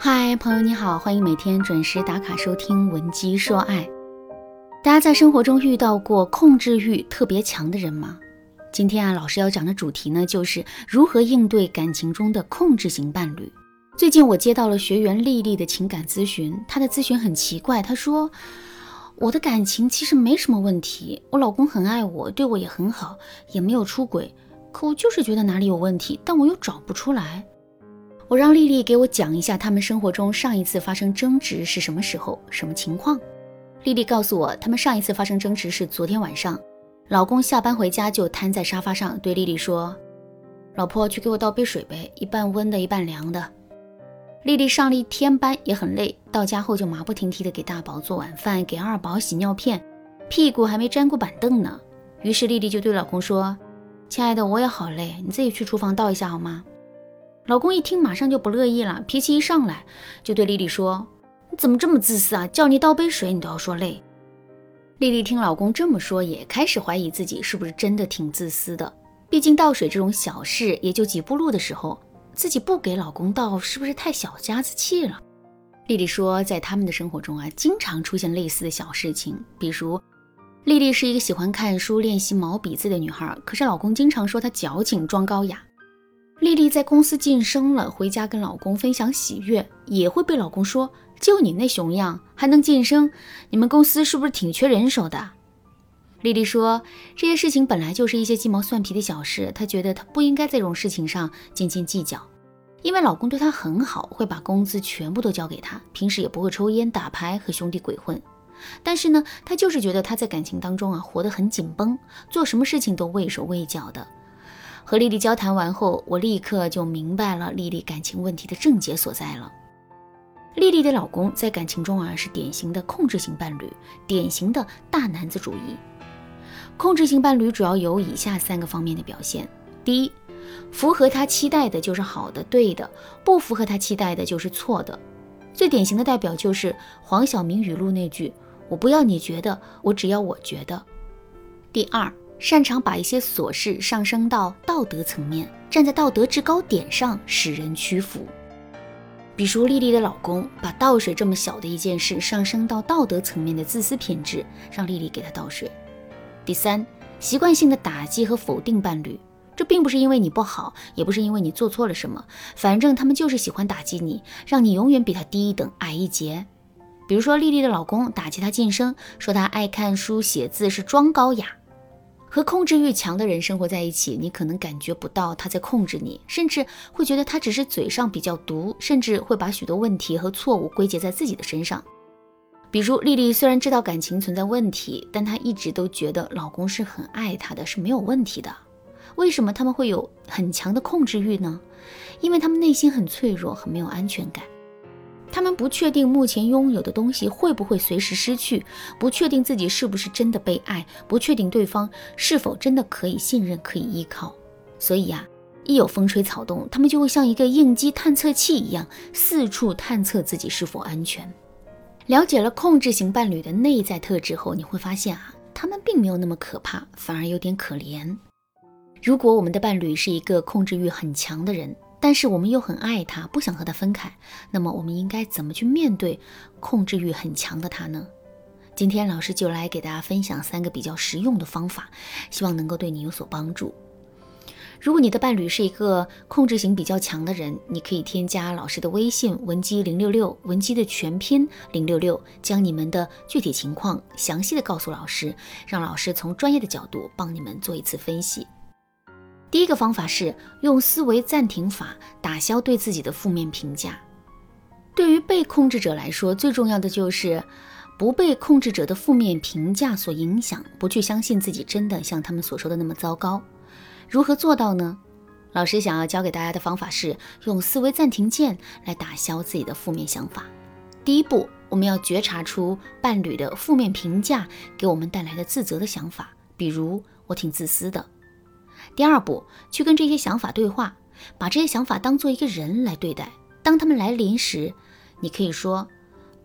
嗨，朋友你好，欢迎每天准时打卡收听《闻鸡说爱》。大家在生活中遇到过控制欲特别强的人吗？今天啊，老师要讲的主题呢，就是如何应对感情中的控制型伴侣。最近我接到了学员丽丽的情感咨询，她的咨询很奇怪，她说我的感情其实没什么问题，我老公很爱我，对我也很好，也没有出轨。可我就是觉得哪里有问题，但我又找不出来。我让丽丽给我讲一下他们生活中上一次发生争执是什么时候、什么情况。丽丽告诉我，他们上一次发生争执是昨天晚上，老公下班回家就瘫在沙发上，对丽丽说：“老婆，去给我倒杯水呗，一半温的，一半凉的。”丽丽上了一天班也很累，到家后就马不停蹄地给大宝做晚饭，给二宝洗尿片，屁股还没沾过板凳呢。于是丽丽就对老公说。亲爱的，我也好累，你自己去厨房倒一下好吗？老公一听，马上就不乐意了，脾气一上来就对丽丽说：“你怎么这么自私啊？叫你倒杯水，你都要说累。”丽丽听老公这么说，也开始怀疑自己是不是真的挺自私的。毕竟倒水这种小事，也就几步路的时候，自己不给老公倒，是不是太小家子气了？丽丽说，在他们的生活中啊，经常出现类似的小事情，比如。丽丽是一个喜欢看书、练习毛笔字的女孩，可是老公经常说她矫情、装高雅。丽丽在公司晋升了，回家跟老公分享喜悦，也会被老公说：“就你那熊样，还能晋升？你们公司是不是挺缺人手的？”丽丽说：“这些事情本来就是一些鸡毛蒜皮的小事，她觉得她不应该在这种事情上斤斤计较，因为老公对她很好，会把工资全部都交给她，平时也不会抽烟、打牌和兄弟鬼混。”但是呢，她就是觉得她在感情当中啊活得很紧绷，做什么事情都畏手畏脚的。和丽丽交谈完后，我立刻就明白了丽丽感情问题的症结所在了。丽丽的老公在感情中啊是典型的控制型伴侣，典型的大男子主义。控制型伴侣主要有以下三个方面的表现：第一，符合他期待的就是好的、对的；不符合他期待的就是错的。最典型的代表就是黄晓明语录那句。我不要你觉得，我只要我觉得。第二，擅长把一些琐事上升到道德层面，站在道德制高点上使人屈服。比如丽丽的老公把倒水这么小的一件事上升到道德层面的自私品质，让丽丽给他倒水。第三，习惯性的打击和否定伴侣，这并不是因为你不好，也不是因为你做错了什么，反正他们就是喜欢打击你，让你永远比他低一等，矮一截。比如说，丽丽的老公打击她晋升，说她爱看书写字是装高雅。和控制欲强的人生活在一起，你可能感觉不到他在控制你，甚至会觉得他只是嘴上比较毒，甚至会把许多问题和错误归结在自己的身上。比如，丽丽虽然知道感情存在问题，但她一直都觉得老公是很爱她的，是没有问题的。为什么他们会有很强的控制欲呢？因为他们内心很脆弱，很没有安全感。他们不确定目前拥有的东西会不会随时失去，不确定自己是不是真的被爱，不确定对方是否真的可以信任、可以依靠。所以呀，一有风吹草动，他们就会像一个应激探测器一样，四处探测自己是否安全。了解了控制型伴侣的内在特质后，你会发现啊，他们并没有那么可怕，反而有点可怜。如果我们的伴侣是一个控制欲很强的人，但是我们又很爱他，不想和他分开。那么我们应该怎么去面对控制欲很强的他呢？今天老师就来给大家分享三个比较实用的方法，希望能够对你有所帮助。如果你的伴侣是一个控制型比较强的人，你可以添加老师的微信文姬零六六，文姬的全拼零六六，将你们的具体情况详细的告诉老师，让老师从专业的角度帮你们做一次分析。第一个方法是用思维暂停法打消对自己的负面评价。对于被控制者来说，最重要的就是不被控制者的负面评价所影响，不去相信自己真的像他们所说的那么糟糕。如何做到呢？老师想要教给大家的方法是用思维暂停键来打消自己的负面想法。第一步，我们要觉察出伴侣的负面评价给我们带来的自责的想法，比如我挺自私的。第二步，去跟这些想法对话，把这些想法当做一个人来对待。当他们来临时，你可以说：“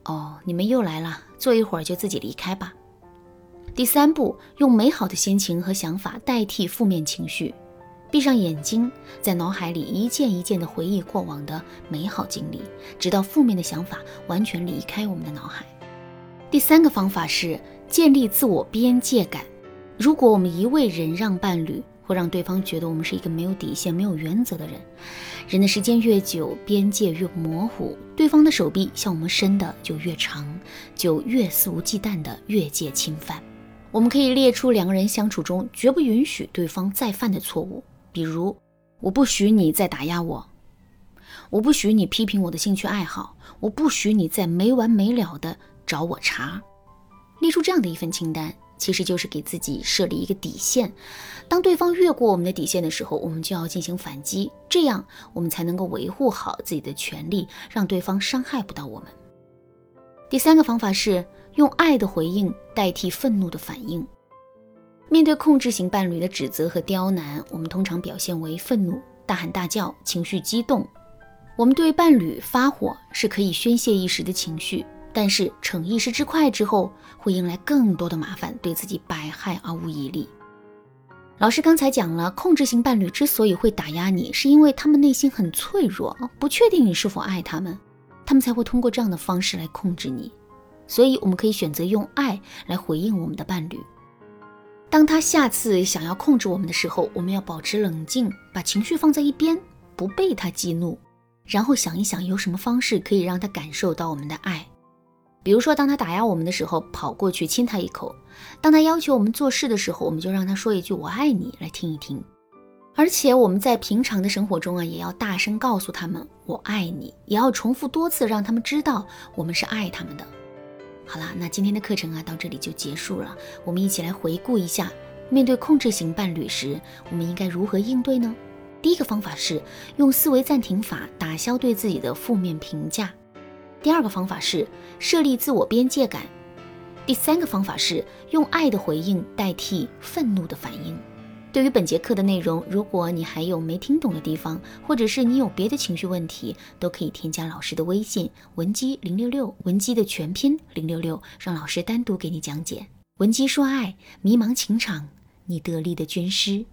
哦，你们又来了，坐一会儿就自己离开吧。”第三步，用美好的心情和想法代替负面情绪，闭上眼睛，在脑海里一件一件的回忆过往的美好经历，直到负面的想法完全离开我们的脑海。第三个方法是建立自我边界感。如果我们一味忍让伴侣，会让对方觉得我们是一个没有底线、没有原则的人。忍的时间越久，边界越模糊，对方的手臂向我们伸的就越长，就越肆无忌惮的越界侵犯。我们可以列出两个人相处中绝不允许对方再犯的错误。比如，我不许你再打压我，我不许你批评我的兴趣爱好，我不许你再没完没了的找我茬。列出这样的一份清单，其实就是给自己设立一个底线。当对方越过我们的底线的时候，我们就要进行反击，这样我们才能够维护好自己的权利，让对方伤害不到我们。第三个方法是用爱的回应代替愤怒的反应。面对控制型伴侣的指责和刁难，我们通常表现为愤怒、大喊大叫、情绪激动。我们对伴侣发火是可以宣泄一时的情绪，但是逞一时之快之后，会迎来更多的麻烦，对自己百害而无一利。老师刚才讲了，控制型伴侣之所以会打压你，是因为他们内心很脆弱，不确定你是否爱他们，他们才会通过这样的方式来控制你。所以，我们可以选择用爱来回应我们的伴侣。当他下次想要控制我们的时候，我们要保持冷静，把情绪放在一边，不被他激怒，然后想一想有什么方式可以让他感受到我们的爱。比如说，当他打压我们的时候，跑过去亲他一口；当他要求我们做事的时候，我们就让他说一句“我爱你”来听一听。而且我们在平常的生活中啊，也要大声告诉他们“我爱你”，也要重复多次，让他们知道我们是爱他们的。好啦，那今天的课程啊，到这里就结束了。我们一起来回顾一下，面对控制型伴侣时，我们应该如何应对呢？第一个方法是用思维暂停法打消对自己的负面评价；第二个方法是设立自我边界感；第三个方法是用爱的回应代替愤怒的反应。对于本节课的内容，如果你还有没听懂的地方，或者是你有别的情绪问题，都可以添加老师的微信文姬零六六，文姬的全拼零六六，让老师单独给你讲解。文姬说爱，迷茫情场，你得力的军师。